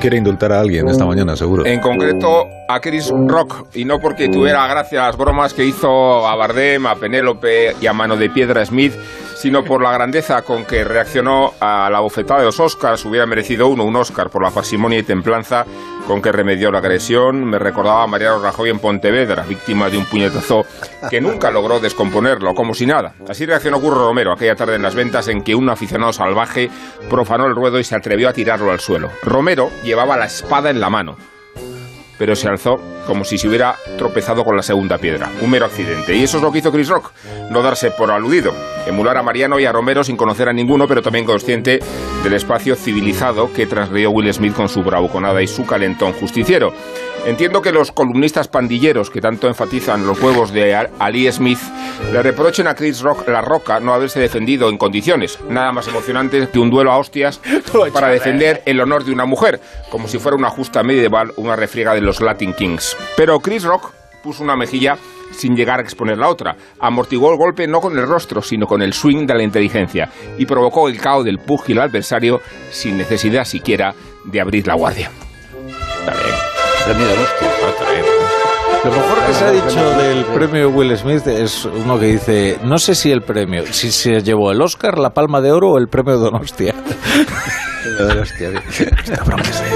Quiere indultar a alguien esta mañana, seguro. En concreto a Chris Rock, y no porque tuviera gracia las bromas que hizo a Bardem, a Penélope y a Mano de Piedra Smith, sino por la grandeza con que reaccionó a la bofetada de los Oscars. Hubiera merecido uno, un Oscar por la parsimonia y templanza con que remedió la agresión. Me recordaba a Mariano Rajoy en Pontevedra, víctima de un puñetazo que nunca logró descomponerlo, como si nada. Así reaccionó Curro Romero aquella tarde en las ventas en que un aficionado salvaje profanó el ruedo y se atrevió a tirarlo al suelo. Romero llevaba la espada en la mano pero se alzó como si se hubiera tropezado con la segunda piedra. Un mero accidente. Y eso es lo que hizo Chris Rock, no darse por aludido. Emular a Mariano y a Romero sin conocer a ninguno, pero también consciente del espacio civilizado que transgredió Will Smith con su bravuconada y su calentón justiciero. Entiendo que los columnistas pandilleros que tanto enfatizan los huevos de Ali Smith le reprochen a Chris Rock la roca no haberse defendido en condiciones. Nada más emocionante que un duelo a hostias para defender el honor de una mujer, como si fuera una justa medieval, una refriega de los Latin Kings. Pero Chris Rock puso una mejilla sin llegar a exponer la otra. Amortiguó el golpe no con el rostro, sino con el swing de la inteligencia y provocó el caos del púgil adversario sin necesidad siquiera de abrir la guardia. Lo mejor que se ha dicho del premio Will Smith es uno que dice, no sé si el premio, si se llevó el Oscar, la Palma de Oro o el premio Donostia. Esta broma es de-